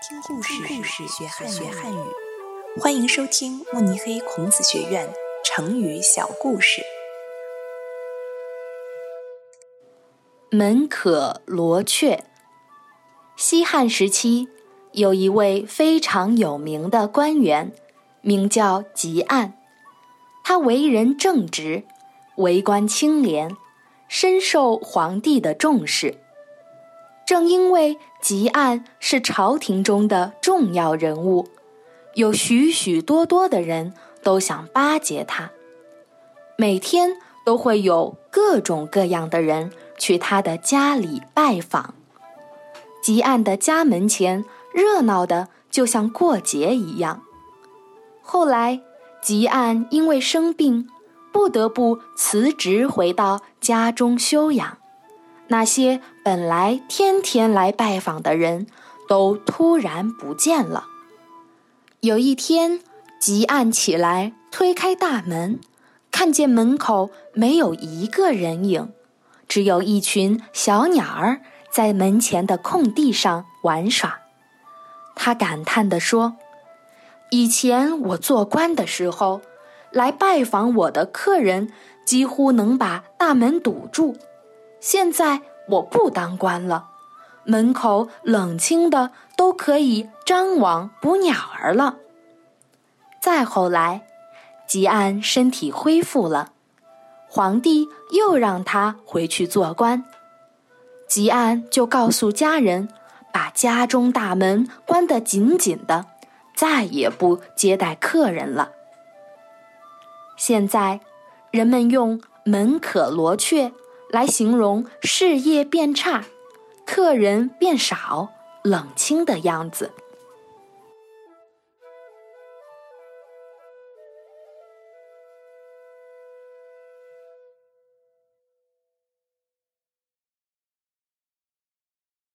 听故事，故事学汉学汉语。欢迎收听慕尼黑孔子学院成语小故事。门可罗雀。西汉时期，有一位非常有名的官员，名叫汲黯。他为人正直，为官清廉，深受皇帝的重视。正因为汲黯是朝廷中的重要人物，有许许多多的人都想巴结他。每天都会有各种各样的人去他的家里拜访。汲黯的家门前热闹的就像过节一样。后来，汲黯因为生病，不得不辞职回到家中休养。那些本来天天来拜访的人都突然不见了。有一天，汲黯起来推开大门，看见门口没有一个人影，只有一群小鸟儿在门前的空地上玩耍。他感叹地说：“以前我做官的时候，来拜访我的客人几乎能把大门堵住。”现在我不当官了，门口冷清的都可以张网捕鸟儿了。再后来，汲黯身体恢复了，皇帝又让他回去做官，汲黯就告诉家人，把家中大门关得紧紧的，再也不接待客人了。现在，人们用“门可罗雀”。来形容事业变差、客人变少、冷清的样子。